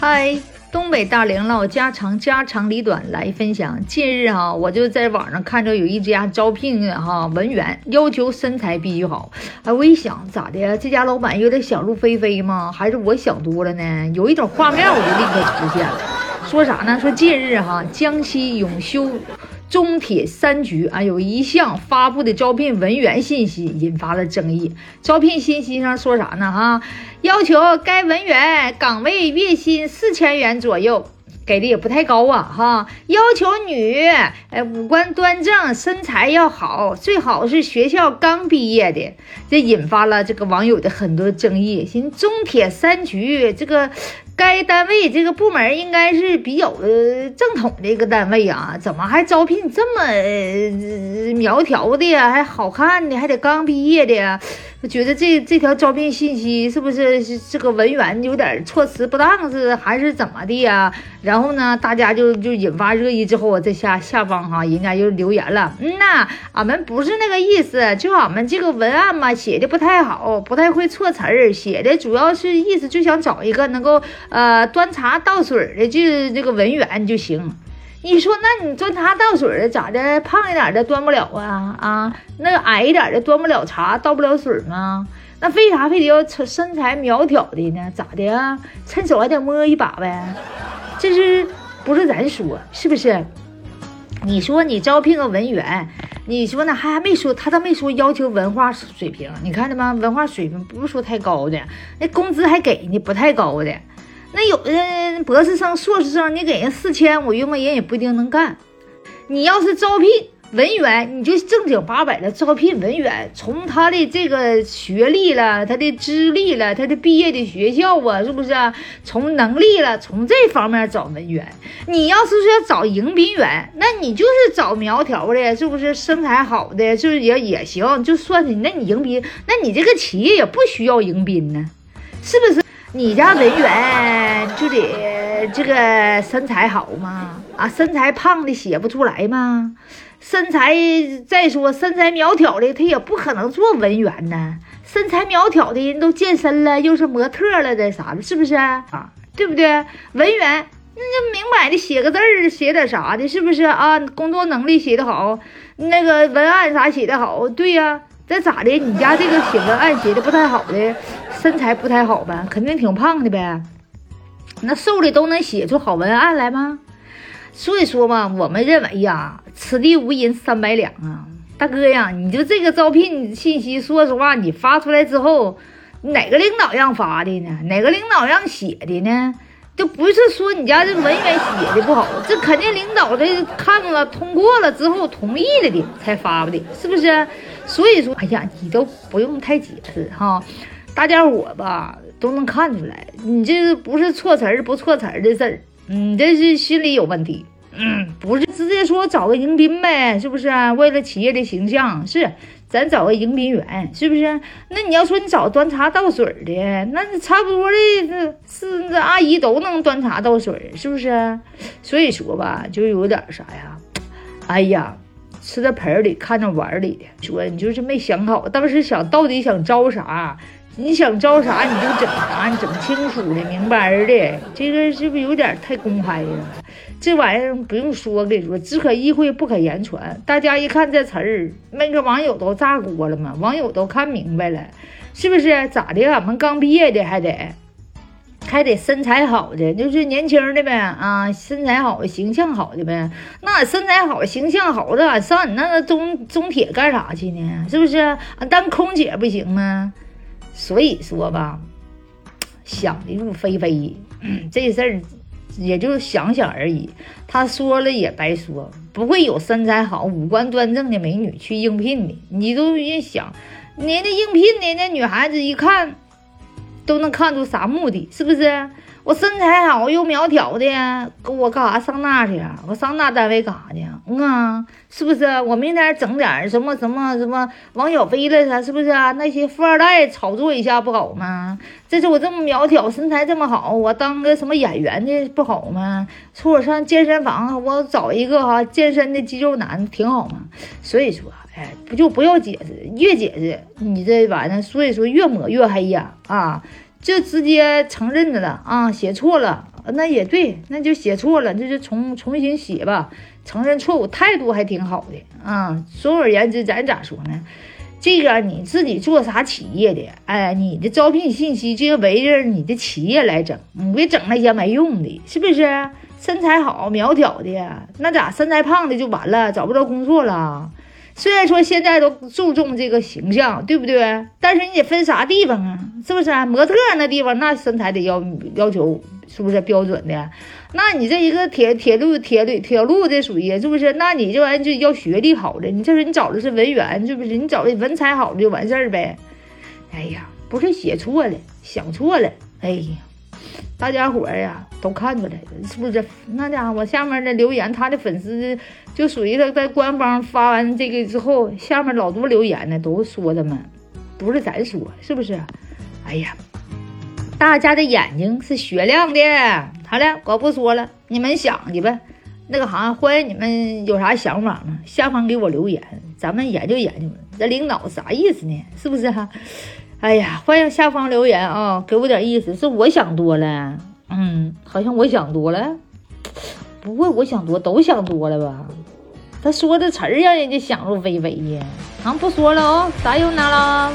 嗨，东北大龄唠家常，家长里短来分享。近日哈，我就在网上看着有一家招聘哈文员，要求身材必须好。哎，我一想咋的，这家老板有点想入非非吗？还是我想多了呢？有一种画面我就立刻出现了，说啥呢？说近日哈，江西永修。中铁三局啊，有一项发布的招聘文员信息引发了争议。招聘信息上说啥呢？哈，要求该文员岗位月薪四千元左右，给的也不太高啊。哈，要求女，哎，五官端正，身材要好，最好是学校刚毕业的。这引发了这个网友的很多争议。寻中铁三局这个。该单位这个部门应该是比较正统的一个单位啊，怎么还招聘这么苗条的呀？还好看的，还得刚毕业的呀？我觉得这这条招聘信息是不是这个文员有点措辞不当，是还是怎么的呀？然后呢，大家就就引发热议之后，在下下方哈，人家就留言了，嗯呐，俺们不是那个意思，就俺们这个文案嘛写的不太好，不太会措辞儿，写的主要是意思就想找一个能够呃端茶倒水的就这个文员就行。你说，那你端茶倒水的咋的？胖一点的端不了啊啊！那矮一点的端不了茶，倒不了水吗？那为啥非得要身材苗条的呢？咋的啊？趁手还得摸一把呗？这是不是咱说是不是？你说你招聘个文员，你说呢？还还没说，他倒没说要求文化水平，你看着吗？文化水平不是说太高的，那工资还给呢，不太高的。那有的博士生、硕士生，你给人四千，我约摸人也不一定能干。你要是招聘文员，你就正经八百的招聘文员，从他的这个学历了、他的资历了、他的毕业的学校啊，是不是？从能力了，从这方面找文员。你要是说找迎宾员，那你就是找苗条的，是不是？身材好的，就是也也行，就算是那你迎宾，那你这个企业也不需要迎宾呢，是不是？你家文员就得这个身材好吗？啊，身材胖的写不出来吗？身材再说身材苗条的，他也不可能做文员呢。身材苗条的人都健身了，又是模特了的啥的，是不是啊？对不对？文员那就明摆的写个字儿，写点啥的，是不是啊？工作能力写得好，那个文案啥写得好，对呀。这咋的？你家这个写文案写的不太好的，身材不太好呗？肯定挺胖的呗？那瘦的都能写出好文案来吗？所以说嘛，我们认为呀，此地无银三百两啊，大哥呀，你就这个招聘信息，说实话，你发出来之后，哪个领导让发的呢？哪个领导让写的呢？就不是说你家这文员写的不好，这肯定领导这看了通过了之后同意了的才发的，是不是？所以说，哎呀，你都不用太解释哈，大家伙吧都能看出来，你这不是措词儿不措词儿的事儿，你这是心里有问题。嗯，不是直接说找个迎宾呗，是不是？为了企业的形象，是咱找个迎宾员，是不是？那你要说你找端茶倒水的，那差不多的，这是这阿姨都能端茶倒水，是不是？所以说吧，就有点啥呀？哎呀，吃在盆里看着碗里的，说你就是没想好，当时想到底想招啥？你想招啥你就整啥，你整清楚的、明白的，这个是不是有点太公开了？这玩意儿不用说，跟你说，只可意会不可言传。大家一看这词儿，那个网友都炸锅了嘛？网友都看明白了，是不是？咋的？俺们刚毕业的还得还得身材好的，就是年轻的呗啊，身材好、形象好的呗。那身材好、形象好的，上你那个中中铁干啥去呢？是不是？俺当空姐不行吗？所以说吧，想的入非非，这事儿也就想想而已。他说了也白说，不会有身材好、五官端正的美女去应聘的。你都一想，你那应聘的那女孩子一看，都能看出啥目的，是不是？我身材好又苗条的，我干啥上那去啊？我上那单位干啥去？嗯啊，是不是？我明天整点什么什么什么王小飞了啥？是不是啊？那些富二代炒作一下不好吗？这是我这么苗条，身材这么好，我当个什么演员的不好吗？说我上健身房，我找一个哈健身的肌肉男挺好吗？所以说，哎，不就不要解释，越解释你这玩意儿，所以说越抹越黑呀啊！就直接承认了啊，写错了，那也对，那就写错了，那就重重新写吧，承认错误，态度还挺好的啊。总而言之，咱咋说呢？这个你自己做啥企业的？哎，你的招聘信息就要围着你的企业来整，你别整那些没用的，是不是？身材好、苗条的，那咋身材胖的就完了，找不着工作了？虽然说现在都注重这个形象，对不对？但是你得分啥地方啊？是不是？啊模特那地方那身材得要要求，是不是标准的？那你这一个铁铁路铁路铁路这属于是不是？那你这玩意就要学历好的，你这是你找的是文员，是不是？你找的文采好的就完事儿呗？哎呀，不是写错了，想错了。哎呀，大家伙儿呀都看出来了，是不是？那家伙下面的留言，他的粉丝。就属于他在官方发完这个之后，下面老多留言呢，都说他们，不是咱说，是不是？哎呀，大家的眼睛是雪亮的。好了，我不说了，你们想去吧。那个啥，欢迎你们有啥想法吗？下方给我留言，咱们研究研究。这领导啥意思呢？是不是哈？哎呀，欢迎下方留言啊，给我点意思。是我想多了，嗯，好像我想多了。不会我想多，都想多了吧？他说的词儿让人家想入非非呀！啊不说了啊，啥又拿了？